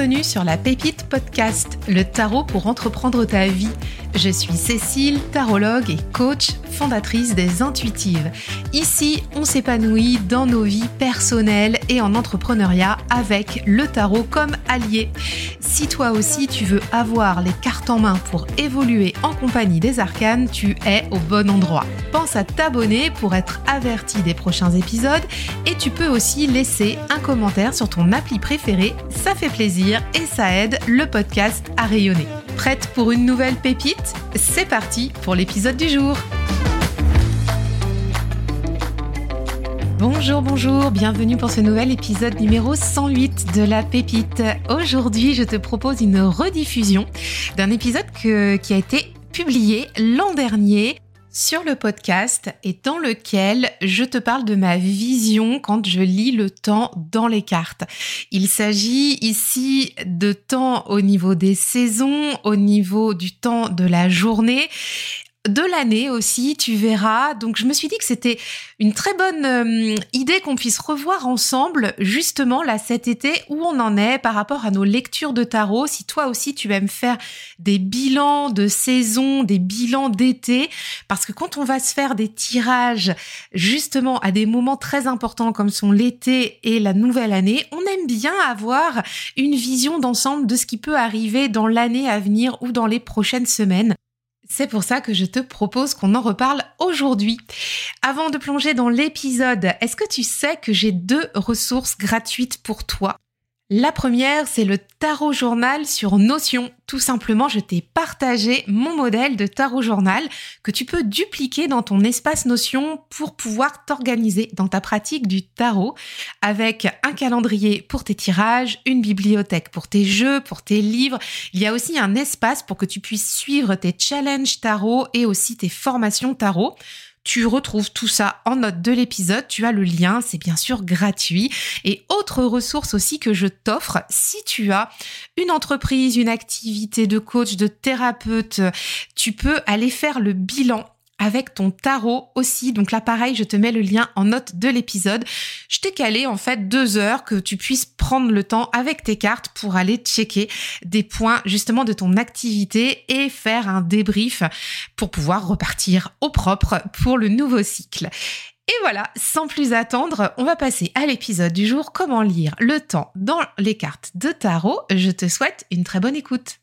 Bienvenue sur la Pépite Podcast, le tarot pour entreprendre ta vie. Je suis Cécile, tarologue et coach, fondatrice des Intuitives. Ici, on s'épanouit dans nos vies personnelles et en entrepreneuriat avec le tarot comme allié. Si toi aussi tu veux avoir les cartes en main pour évoluer en compagnie des arcanes, tu es au bon endroit. Pense à t'abonner pour être averti des prochains épisodes et tu peux aussi laisser un commentaire sur ton appli préférée, ça fait plaisir et ça aide le podcast à rayonner. Prête pour une nouvelle pépite? C'est parti pour l'épisode du jour. Bonjour, bonjour, bienvenue pour ce nouvel épisode numéro 108 de La Pépite. Aujourd'hui, je te propose une rediffusion d'un épisode qui a été publié l'an dernier sur le podcast et dans lequel je te parle de ma vision quand je lis le temps dans les cartes. Il s'agit ici de temps au niveau des saisons, au niveau du temps de la journée de l'année aussi, tu verras. Donc je me suis dit que c'était une très bonne euh, idée qu'on puisse revoir ensemble justement là cet été où on en est par rapport à nos lectures de tarot. Si toi aussi tu aimes faire des bilans de saison, des bilans d'été, parce que quand on va se faire des tirages justement à des moments très importants comme sont l'été et la nouvelle année, on aime bien avoir une vision d'ensemble de ce qui peut arriver dans l'année à venir ou dans les prochaines semaines. C'est pour ça que je te propose qu'on en reparle aujourd'hui. Avant de plonger dans l'épisode, est-ce que tu sais que j'ai deux ressources gratuites pour toi? La première, c'est le tarot journal sur Notion. Tout simplement, je t'ai partagé mon modèle de tarot journal que tu peux dupliquer dans ton espace Notion pour pouvoir t'organiser dans ta pratique du tarot avec un calendrier pour tes tirages, une bibliothèque pour tes jeux, pour tes livres. Il y a aussi un espace pour que tu puisses suivre tes challenges tarot et aussi tes formations tarot. Tu retrouves tout ça en note de l'épisode. Tu as le lien, c'est bien sûr gratuit. Et autre ressource aussi que je t'offre, si tu as une entreprise, une activité de coach, de thérapeute, tu peux aller faire le bilan avec ton tarot aussi. Donc là, pareil, je te mets le lien en note de l'épisode. Je t'ai calé en fait deux heures que tu puisses prendre le temps avec tes cartes pour aller checker des points justement de ton activité et faire un débrief pour pouvoir repartir au propre pour le nouveau cycle. Et voilà, sans plus attendre, on va passer à l'épisode du jour, comment lire le temps dans les cartes de tarot. Je te souhaite une très bonne écoute.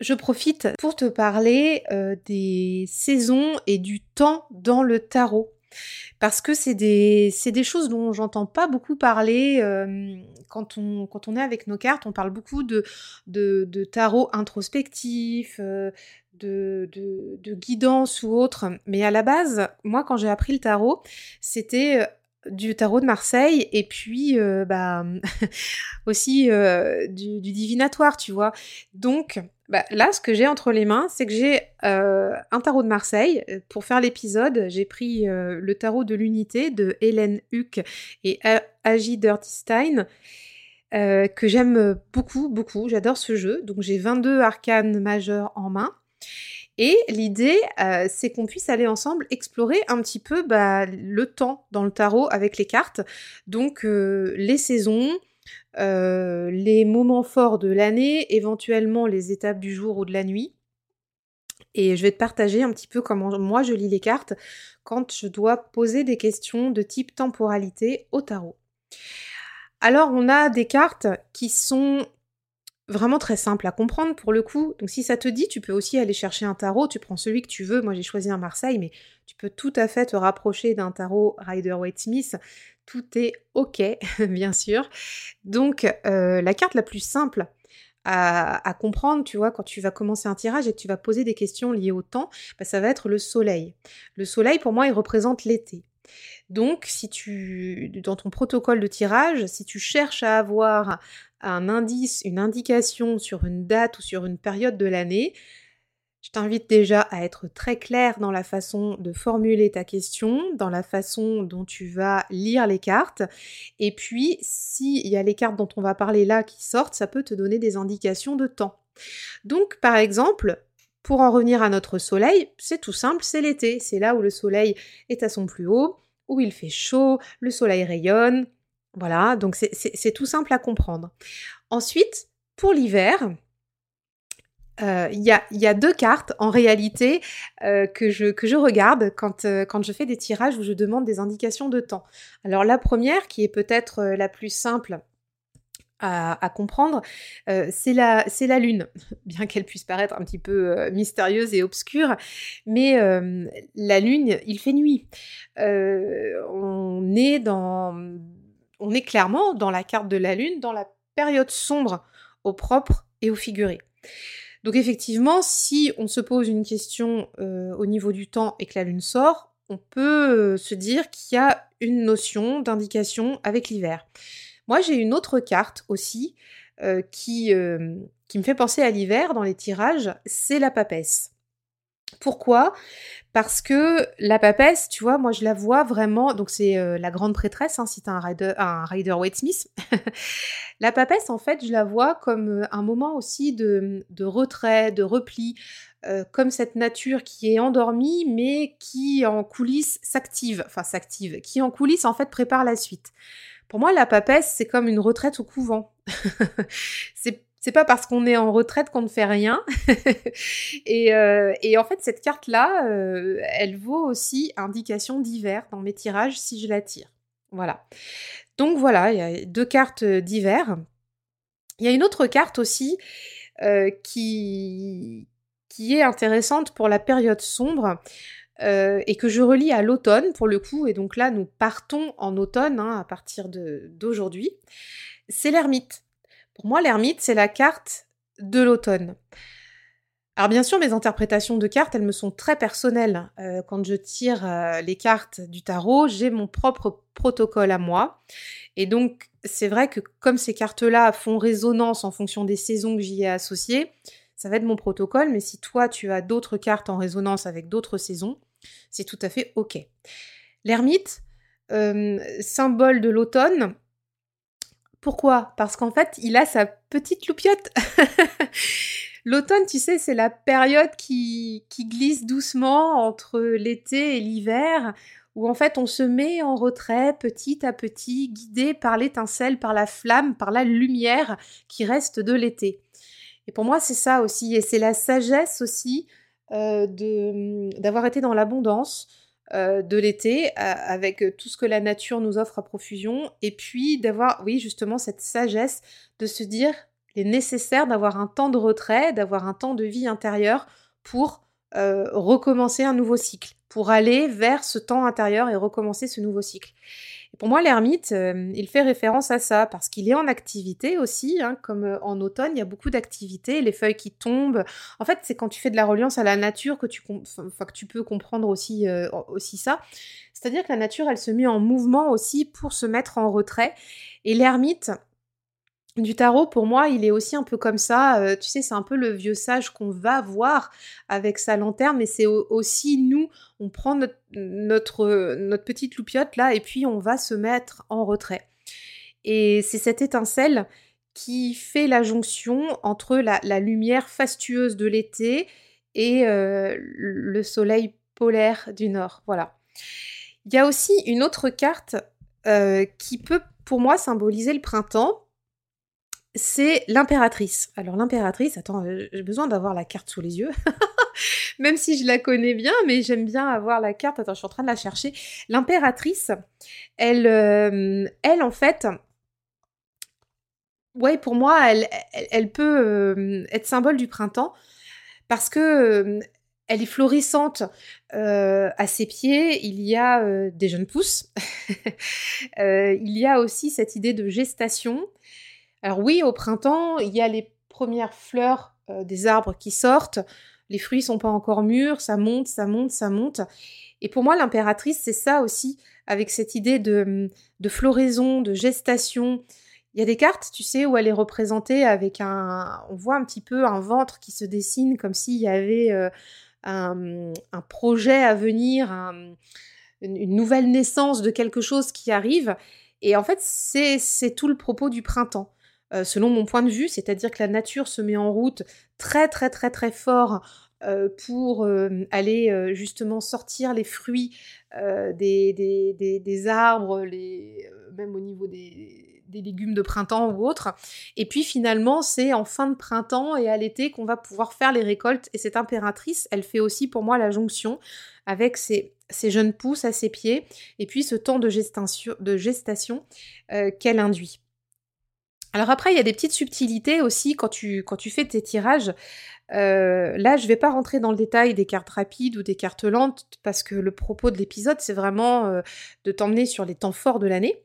Je profite pour te parler euh, des saisons et du temps dans le tarot. Parce que c'est des, choses dont j'entends pas beaucoup parler euh, quand, on, est avec nos cartes. On parle beaucoup de, de, tarot introspectif, euh, de, guidance ou autre. Mais à la base, moi, quand j'ai appris le tarot, c'était du tarot de Marseille et puis bah, aussi du, divinatoire, tu vois. Donc, bah, là, ce que j'ai entre les mains, c'est que j'ai euh, un tarot de Marseille. Pour faire l'épisode, j'ai pris euh, le tarot de l'unité de Hélène Huck et Agi Dirtystein, euh, que j'aime beaucoup, beaucoup. J'adore ce jeu. Donc j'ai 22 arcanes majeurs en main. Et l'idée, c'est qu'on puisse aller ensemble explorer un petit peu bah, le temps dans le tarot avec les cartes. Donc les saisons, euh, les moments forts de l'année, éventuellement les étapes du jour ou de la nuit. Et je vais te partager un petit peu comment moi je lis les cartes quand je dois poser des questions de type temporalité au tarot. Alors on a des cartes qui sont vraiment très simples à comprendre pour le coup. Donc si ça te dit, tu peux aussi aller chercher un tarot, tu prends celui que tu veux. Moi j'ai choisi un Marseille, mais tu peux tout à fait te rapprocher d'un tarot Rider-Waite-Smith tout est OK, bien sûr. Donc, euh, la carte la plus simple à, comprendre, tu vois, quand tu vas commencer un tirage et que tu vas poser des questions liées au temps, bah, ça va être le soleil. Le soleil, pour moi, il représente l'été. Donc, si tu, dans ton protocole de tirage, si tu cherches à avoir un indice, une indication sur une date ou sur une période de l'année, je t'invite déjà à être très clair dans la façon de formuler ta question, dans la façon dont tu vas lire les cartes. Et puis, s'il y a les cartes dont on va parler là qui sortent, ça peut te donner des indications de temps. Donc, par exemple, pour en revenir à notre soleil, c'est tout simple, c'est l'été. C'est là où le soleil est à son plus haut, où il fait chaud, le soleil rayonne. Voilà, donc c'est tout simple à comprendre. Ensuite, pour l'hiver, euh, il y, a, deux cartes en réalité euh, que, je, regarde quand, euh, quand je fais des tirages où je demande des indications de temps. Alors la première, qui est peut-être la plus simple à, comprendre, c'est la, lune, bien qu'elle puisse paraître un petit peu mystérieuse et obscure, mais la lune, il fait nuit. on, est on est clairement dans la carte de la lune, dans la période sombre au propre et au figuré. Donc effectivement, si on se pose une question euh, au niveau du temps et que la Lune sort, on peut euh, se dire qu'il y a une notion d'indication avec l'hiver. Moi, j'ai une autre carte aussi euh, qui, qui me fait penser à l'hiver dans les tirages, c'est la papesse. Pourquoi? Parce que la papesse, tu vois, moi je la vois vraiment, donc c'est euh, la grande prêtresse, hein, si tu un rider, un rider Waite Smith. la papesse, en fait, je la vois comme euh, un moment aussi de, retrait, de repli, euh, comme cette nature qui est endormie, mais qui en coulisses s'active, enfin s'active, qui en coulisses en fait prépare la suite. Pour moi, la papesse, c'est comme une retraite au couvent. c'est c'est pas parce qu'on est en retraite qu'on ne fait rien. Euh, et, en fait, cette carte-là, euh, elle vaut aussi indication d'hiver dans mes tirages si je la tire. Voilà. Donc voilà, il y a deux cartes d'hiver. Il y a une autre carte aussi euh, qui, qui est intéressante pour la période sombre. et que je relis à l'automne pour le coup, et donc là nous partons en automne hein, à partir d'aujourd'hui, c'est l'ermite. Pour moi, l'ermite, c'est la carte de l'automne. Alors bien sûr, mes interprétations de cartes, elles me sont très personnelles. Euh, quand je tire euh, les cartes du tarot, j'ai mon propre protocole à moi. Et donc, c'est vrai que comme ces cartes-là font résonance en fonction des saisons que j'y ai associées, ça va être mon protocole. Mais si toi, tu as d'autres cartes en résonance avec d'autres saisons, c'est tout à fait OK. L'ermite, euh, symbole de l'automne, pourquoi? Parce qu'en fait, il a sa petite loupiote. L'automne, tu sais, c'est la période qui, qui glisse doucement entre l'été et l'hiver, où en fait on se met en retrait petit à petit, guidé par l'étincelle, par la flamme, par la lumière qui reste de l'été. Et pour moi, c'est ça aussi, et c'est la sagesse aussi euh, d'avoir été dans l'abondance, euh, de l'été, avec tout ce que la nature nous offre à profusion, et puis d'avoir, oui, justement, cette sagesse de se dire, il est nécessaire d'avoir un temps de retrait, d'avoir un temps de vie intérieure pour euh, recommencer un nouveau cycle, pour aller vers ce temps intérieur et recommencer ce nouveau cycle pour moi, l'ermite, euh, il fait référence à ça parce qu'il est en activité aussi, hein, comme euh, en automne, il y a beaucoup d'activités, les feuilles qui tombent. En fait, c'est quand tu fais de la reliance à la nature que tu, que tu peux comprendre aussi, euh, aussi ça. C'est-à-dire que la nature, elle se met en mouvement aussi pour se mettre en retrait. Et l'ermite, du tarot, pour moi, il est aussi un peu comme ça. Euh, tu sais, c'est un peu le vieux sage qu'on va voir avec sa lanterne, mais c'est aussi nous, on prend notre, petite loupiote là et puis on va se mettre en retrait. Et c'est cette étincelle qui fait la jonction entre la, lumière fastueuse de l'été et euh, le soleil polaire du nord. Voilà. Il y a aussi une autre carte euh, qui peut pour moi symboliser le printemps c'est l'impératrice. Alors l'impératrice, attends, euh, j'ai besoin d'avoir la carte sous les yeux. Même si je la connais bien, mais j'aime bien avoir la carte. Attends, je suis en train de la chercher. L'impératrice, elle, euh, elle en fait, ouais, pour moi, elle, peut euh, être symbole du printemps parce que elle est florissante à ses pieds. Il y a des jeunes pousses. il y a aussi cette idée de gestation. Alors oui, au printemps, il y a les premières fleurs des arbres qui sortent, les fruits sont pas encore mûrs, ça monte, ça monte, ça monte. Et pour moi, l'impératrice, c'est ça aussi, avec cette idée de, de floraison, de gestation. Il y a des cartes, tu sais, où elle est représentée avec un... On voit un petit peu un ventre qui se dessine comme s'il y avait euh, un, un, projet à venir, une nouvelle naissance de quelque chose qui arrive. Et en fait, c'est tout le propos du printemps. Euh, selon mon point de vue, c'est-à-dire que la nature se met en route très très très très fort euh, pour euh, aller justement sortir les fruits des, arbres, même au niveau des, légumes de printemps ou autres. Et puis finalement, c'est en fin de printemps et à l'été qu'on va pouvoir faire les récoltes. Et cette impératrice, elle fait aussi pour moi la jonction avec ces, jeunes pousses à ses pieds et puis ce temps de gestation, qu'elle induit. Alors après, il y a des petites subtilités aussi quand tu, fais tes tirages. Euh, là, je vais pas rentrer dans le détail des cartes rapides ou des cartes lentes parce que le propos de l'épisode, c'est vraiment euh, de t'emmener sur les temps forts de l'année.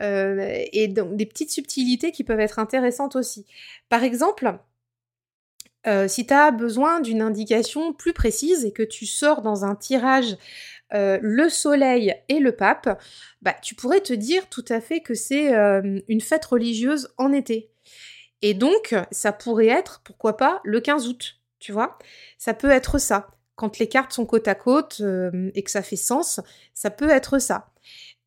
Euh, et donc des petites subtilités qui peuvent être intéressantes aussi. Par exemple, si tu as besoin d'une indication plus précise et que tu sors dans un tirage le soleil et le pape, bah, tu pourrais te dire tout à fait que c'est une fête religieuse en été. Et donc, ça pourrait être, pourquoi pas, le 15 août, tu vois Ça peut être ça. Quand les cartes sont côte à côte euh, et que ça fait sens, ça peut être ça.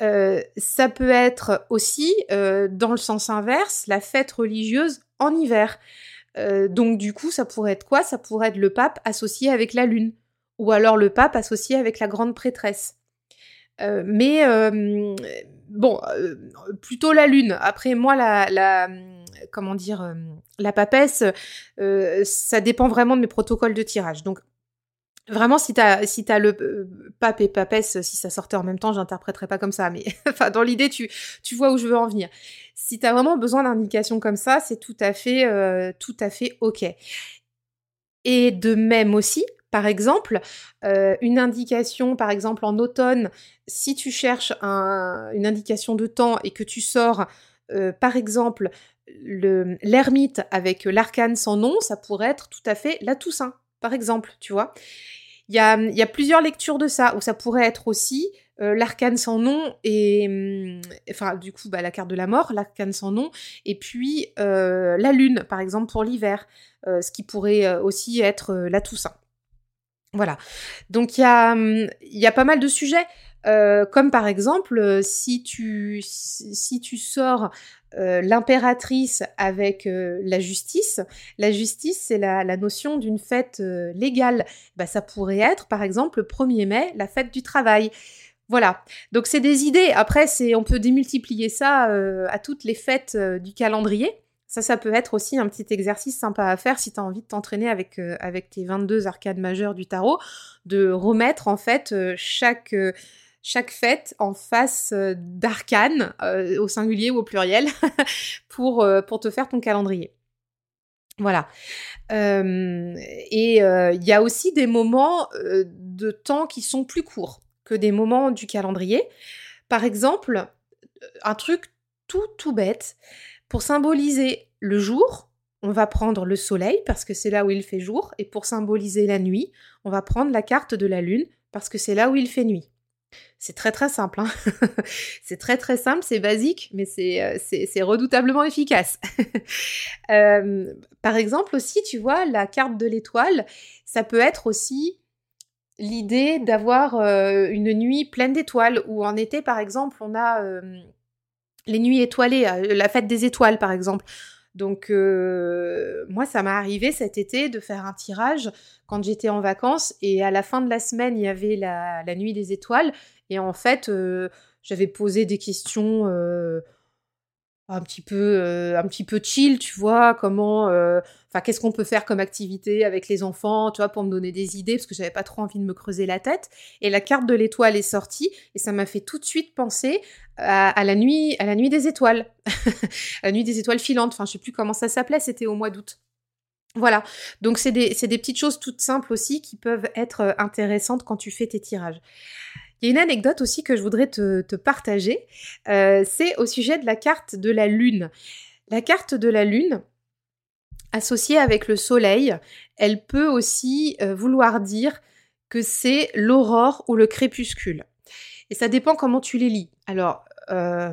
Euh, ça peut être aussi, euh, dans le sens inverse, la fête religieuse en hiver. Donc du coup, ça pourrait être quoi? Ça pourrait être le pape associé avec la lune, ou alors le pape associé avec la grande prêtresse. mais bon, plutôt la lune. Après, moi, la, la comment dire, euh, la papesse, euh, ça dépend vraiment de mes protocoles de tirage. Donc, Vraiment, si t'as si as le euh, pape et papesse, si ça sortait en même temps, j'interpréterais pas comme ça. Mais enfin, dans l'idée, tu tu vois où je veux en venir. Si t'as vraiment besoin d'indications comme ça, c'est tout à fait tout à fait ok. Et de même aussi, par exemple, une indication, par exemple en automne, si tu cherches une indication de temps et que tu sors, par exemple, l'ermite avec l'arcane sans nom, ça pourrait être tout à fait la Toussaint, par exemple, tu vois. Il y a, plusieurs lectures de ça, où ça pourrait être aussi euh, l'arcane sans nom et hum, enfin du coup bah, la carte de la mort, l'arcane sans nom, et puis euh, la lune par exemple pour l'hiver, euh, ce qui pourrait aussi être la Toussaint. Voilà. Donc il y a, hum, y a pas mal de sujets. Euh, comme par exemple, euh, si tu, si tu sors euh, l'impératrice avec la justice, la justice, c'est la, la, notion d'une fête légale. Bah, ça pourrait être, par exemple, le 1er mai, la fête du travail. Voilà. Donc c'est des idées. Après, c'est, on peut démultiplier ça à toutes les fêtes du calendrier. Ça, ça peut être aussi un petit exercice sympa à faire si tu as envie de t'entraîner avec, avec tes 22 arcades majeures du tarot, de remettre en fait chaque chaque fête en face euh, d'arcane, euh, au singulier ou au pluriel, euh, pour te faire ton calendrier. Voilà. et il y a aussi des moments de temps qui sont plus courts que des moments du calendrier. Par exemple, un truc tout tout bête, pour symboliser le jour, on va prendre le soleil parce que c'est là où il fait jour, et pour symboliser la nuit, on va prendre la carte de la lune parce que c'est là où il fait nuit. C'est très très simple. Hein. c'est très très simple, c'est basique, mais c'est, euh, redoutablement efficace. Euh, par exemple aussi, tu vois, la carte de l'étoile, ça peut être aussi l'idée d'avoir euh, une nuit pleine d'étoiles, ou en été par exemple, on a les nuits étoilées, la fête des étoiles par exemple. Donc moi, ça m'est arrivé cet été de faire un tirage quand j'étais en vacances et à la fin de la semaine, il y avait la, la nuit des étoiles. Et en fait, j'avais posé des questions un petit peu un petit peu chill tu vois comment enfin qu'est-ce qu'on peut faire comme activité avec les enfants tu vois pour me donner des idées parce que j'avais pas trop envie de me creuser la tête. Et la carte de l'étoile est sortie et ça m'a fait tout de suite penser à, la nuit à la nuit des étoiles. La nuit des étoiles filantes enfin je sais plus comment ça s'appelait c'était au mois d'août. Voilà, donc c'est des, des, petites choses toutes simples aussi qui peuvent être intéressantes quand tu fais tes tirages. Il y a une anecdote aussi que je voudrais te, partager, euh, c'est au sujet de la carte de la Lune. La carte de la Lune, associée avec le Soleil, elle peut aussi euh, vouloir dire que c'est l'aurore ou le crépuscule. Et ça dépend comment tu les lis. Alors, euh,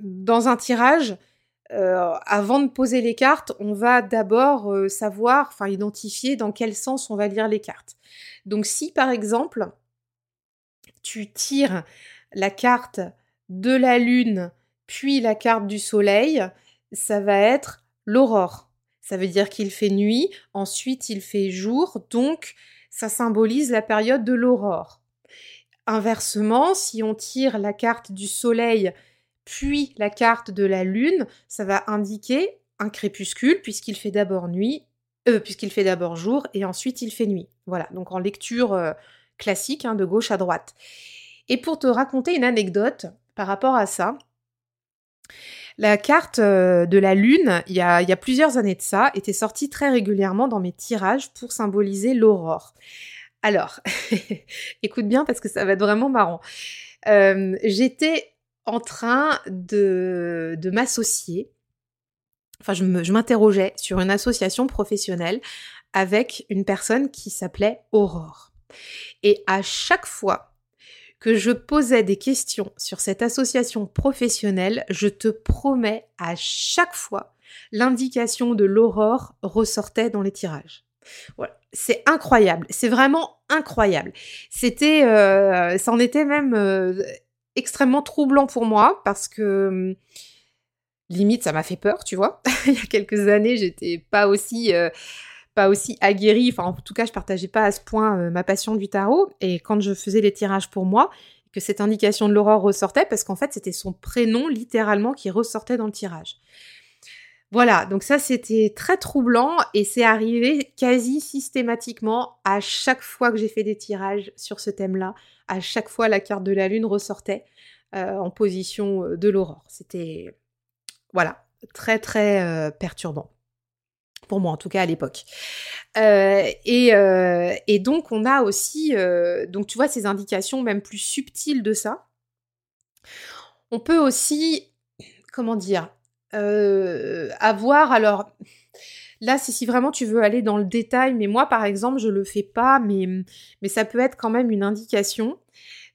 dans un tirage, avant de poser les cartes, on va d'abord savoir, enfin identifier dans quel sens on va lire les cartes. Donc si par exemple, tu tires la carte de la lune, puis la carte du soleil, ça va être l'aurore. Ça veut dire qu'il fait nuit, ensuite il fait jour, donc ça symbolise la période de l'aurore. Inversement, si on tire la carte du soleil, puis la carte de la lune, ça va indiquer un crépuscule puisqu'il fait d'abord nuit, euh, puisqu'il fait d'abord jour et ensuite il fait nuit. Voilà, donc en lecture euh, classique, hein, de gauche à droite. Et pour te raconter une anecdote par rapport à ça, la carte euh, de la lune, il y, a, plusieurs années de ça, était sortie très régulièrement dans mes tirages pour symboliser l'aurore. Alors, écoute bien parce que ça va être vraiment marrant. J'étais en train de m'associer, enfin je m'interrogeais sur une association professionnelle avec une personne qui s'appelait Aurore. Et à chaque fois que je posais des questions sur cette association professionnelle, je te promets à chaque fois, l'indication de l'aurore ressortait dans les tirages. C'est incroyable, c'est vraiment incroyable. C'était, euh, ça en était même euh, extrêmement troublant pour moi parce que limite ça m'a fait peur, tu vois. Il y a quelques années, j'étais pas aussi euh, pas aussi aguerrie, enfin en tout cas, je partageais pas à ce point euh, ma passion du tarot et quand je faisais les tirages pour moi, que cette indication de l'aurore ressortait parce qu'en fait, c'était son prénom littéralement qui ressortait dans le tirage. Voilà, donc ça c'était très troublant et c'est arrivé quasi systématiquement à chaque fois que j'ai fait des tirages sur ce thème-là. À chaque fois la carte de la lune ressortait euh, en position euh, de l'aurore. C'était voilà, très très perturbant. Pour moi, en tout cas à l'époque. et, et, donc, on a aussi, donc tu vois, ces indications même plus subtiles de ça. On peut aussi, comment dire, euh, avoir. Alors là, si vraiment tu veux aller dans le détail, mais moi, par exemple, je le fais pas, mais, mais ça peut être quand même une indication.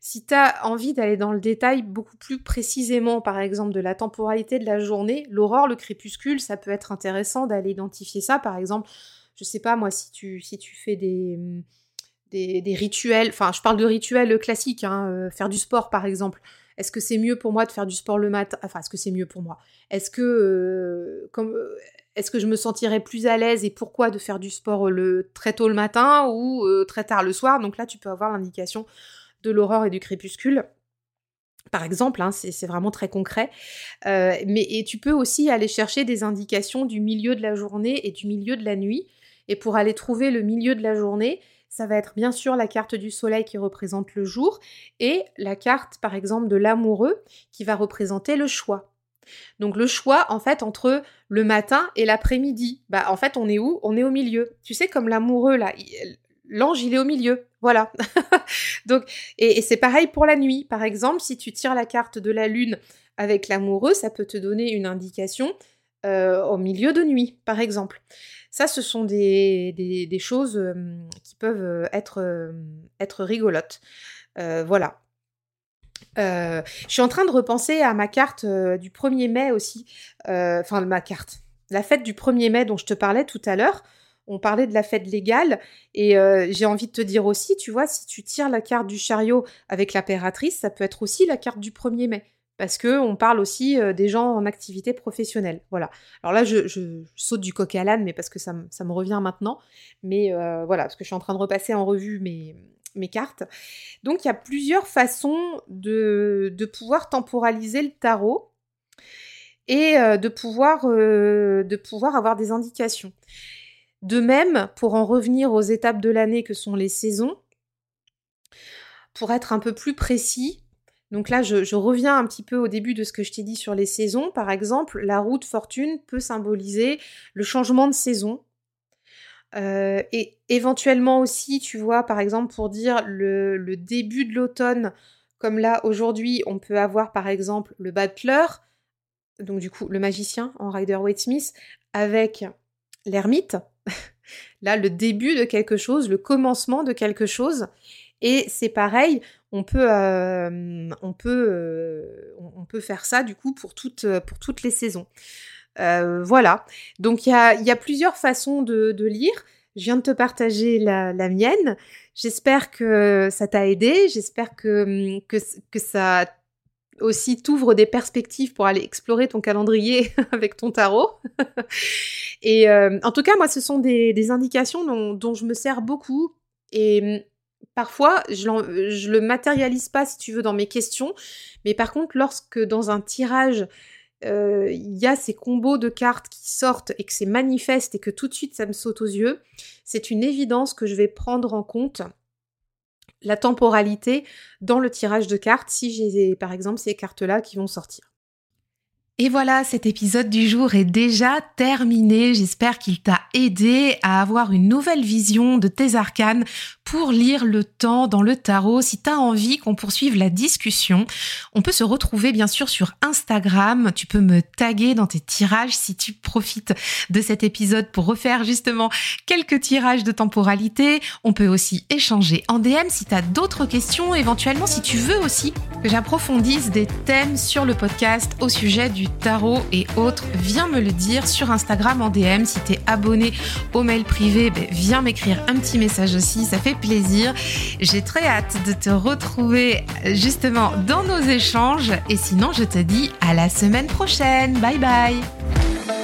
Si tu as envie d'aller dans le détail beaucoup plus précisément, par exemple, de la temporalité de la journée, l'aurore, le crépuscule, ça peut être intéressant d'aller identifier ça. Par exemple, je sais pas moi, si tu, fais des, rituels, enfin, je parle de rituels classiques, hein, euh, faire du sport par exemple. Est-ce que c'est mieux pour moi de faire du sport le matin Enfin, est-ce que c'est mieux pour moi? Est-ce que euh, euh, est-ce que je me sentirais plus à l'aise et pourquoi de faire du sport le très tôt le matin ou très tard le soir? Donc là, tu peux avoir l'indication de l'aurore et du crépuscule. Par exemple, hein, c'est vraiment très concret. mais et tu peux aussi aller chercher des indications du milieu de la journée et du milieu de la nuit. Et pour aller trouver le milieu de la journée, ça va être bien sûr la carte du soleil qui représente le jour et la carte par exemple de l'amoureux qui va représenter le choix. Donc le choix en fait entre le matin et l'après-midi. Bah en fait on est où? On est au milieu. Tu sais comme l'amoureux là, l'ange il est au milieu. Voilà. Et, c'est pareil pour la nuit. Par exemple, si tu tires la carte de la lune avec l'amoureux, ça peut te donner une indication euh, au milieu de nuit, par exemple. Ça, ce sont des, des, choses qui peuvent être, être rigolotes. voilà. je suis en train de repenser à ma carte du 1er mai aussi. Enfin, ma carte. La fête du 1er mai dont je te parlais tout à l'heure. On parlait de la fête légale. Et j'ai envie de te dire aussi, tu vois, si tu tires la carte du chariot avec l'impératrice, ça peut être aussi la carte du 1er mai parce que on parle aussi euh, des gens en activité professionnelle. Voilà. Alors là, je, saute du coq à l'âne, mais parce que ça, me revient maintenant. Mais euh, voilà, parce que je suis en train de repasser en revue mes, cartes. Donc il y a plusieurs façons de, pouvoir temporaliser le tarot et euh, de pouvoir avoir des indications. De même, pour en revenir aux étapes de l'année que sont les saisons, pour être un peu plus précis, donc là, je, reviens un petit peu au début de ce que je t'ai dit sur les saisons. Par exemple, la roue de fortune peut symboliser le changement de saison. Euh, et éventuellement aussi, tu vois, par exemple, pour dire le, début de l'automne, comme là, aujourd'hui, on peut avoir par exemple le butler, donc du coup, le magicien en Rider-Waite Smith, avec l'ermite. là, le début de quelque chose, le commencement de quelque chose. Et c'est pareil, on peut, euh, on, peut, euh, on peut faire ça du coup pour toutes, pour toutes les saisons. Euh, voilà, donc il y a, plusieurs façons de, lire. Je viens de te partager la, mienne. J'espère que ça t'a aidé. J'espère que, que, que, ça aussi t'ouvre des perspectives pour aller explorer ton calendrier avec ton tarot. Et en tout cas, moi, ce sont des, indications dont, je me sers beaucoup. Et parfois, je, je le matérialise pas, si tu veux, dans mes questions. Mais par contre, lorsque dans un tirage, euh, il y a ces combos de cartes qui sortent et que c'est manifeste et que tout de suite ça me saute aux yeux, c'est une évidence que je vais prendre en compte la temporalité dans le tirage de cartes si j'ai par exemple ces cartes-là qui vont sortir. Et voilà, cet épisode du jour est déjà terminé. J'espère qu'il t'a aidé à avoir une nouvelle vision de tes arcanes pour lire le temps dans le tarot. Si tu as envie qu'on poursuive la discussion, on peut se retrouver bien sûr sur Instagram. Tu peux me taguer dans tes tirages si tu profites de cet épisode pour refaire justement quelques tirages de temporalité. On peut aussi échanger en DM si tu as d'autres questions, éventuellement si tu veux aussi que j'approfondisse des thèmes sur le podcast au sujet du tarot et autres, viens me le dire sur Instagram en DM. Si tu es abonné au mail privé, ben, viens m'écrire un petit message aussi, ça fait plaisir. J'ai très hâte de te retrouver justement dans nos échanges et sinon je te dis à la semaine prochaine. Bye bye